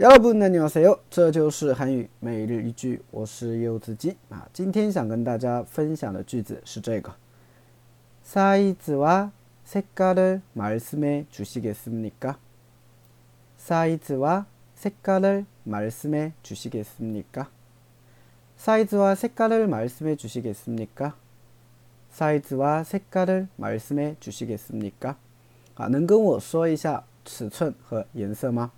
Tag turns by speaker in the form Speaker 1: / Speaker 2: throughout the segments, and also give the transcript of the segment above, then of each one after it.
Speaker 1: 여러분안녕하세요，这就是韩语每日一句，我是柚子鸡啊。今天想跟大家分享的句子是这个：사이즈와색깔을말씀해주시겠습니까？ 사이즈와색깔을말씀해주시겠습니까？ 사이즈와색깔을말씀해주시겠습니까？ 사이즈와색깔을말씀해주시겠습니까？ 啊，能跟我说一下尺寸和颜色吗？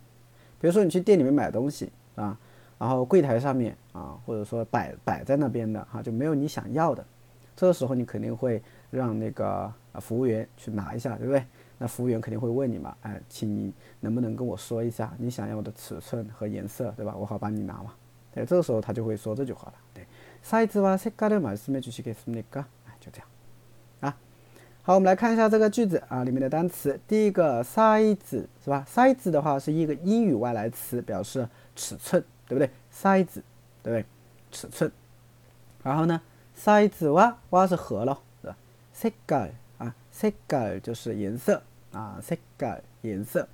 Speaker 1: 比如说你去店里面买东西啊，然后柜台上面啊，或者说摆摆在那边的哈，就没有你想要的，这个时候你肯定会让那个啊服务员去拿一下，对不对？那服务员肯定会问你嘛，哎，请你能不能跟我说一下你想要的尺寸和颜色，对吧？我好帮你拿嘛。对，这个时候他就会说这句话了，对，사이즈와색깔을말씀해주시겠습니 까？ 哎，就这样。 好，我们来看一下这个句子啊，里面的单词。第一个 size 是吧？size 的话是一个英语外来词，表示尺寸，对不对？size，对不对？尺寸。然后呢，size 哇哇是和了，是吧？色깔啊，色깔就是颜色啊，色깔颜色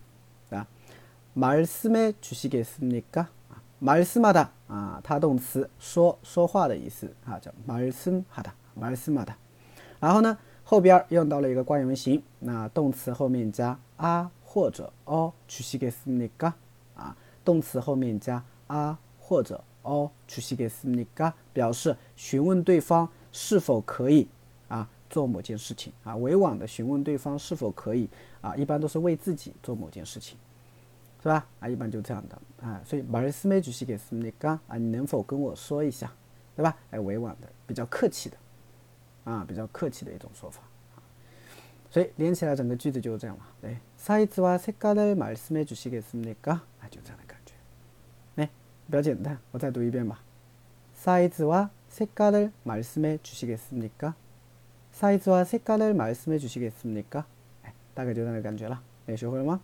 Speaker 1: 啊。말씀해주시겠습니까啊，말씀하다啊，它动词说说话的意思啊，叫말씀하 다， 말씀하 다。 然后呢？ 后边用到了一个冠于型那动词后面加 a 或者哦去写给斯内噶啊动词后面加 a 或者哦去写给斯内噶表示询问对方是否可以啊做某件事情啊委婉的询问对方是否可以啊一般都是为自己做某件事情是吧？啊一般就这样的啊所以马瑞斯梅举起给斯内噶啊你能否跟我说一下？对吧？哎委婉的比较客气的。啊，比较客气的一种说法所以连起来整个句子就是这样嘛。对，사이즈와색깔을말씀해주시겠습니 까？ 啊，就这样的感觉。哎，比较简单，我再读一遍吧。사이즈와색깔을말씀해주시겠습니 까？ 사이즈와색깔을말씀해주시겠습니 까？ 哎，大概就这样的感觉了。哎，学会了吗？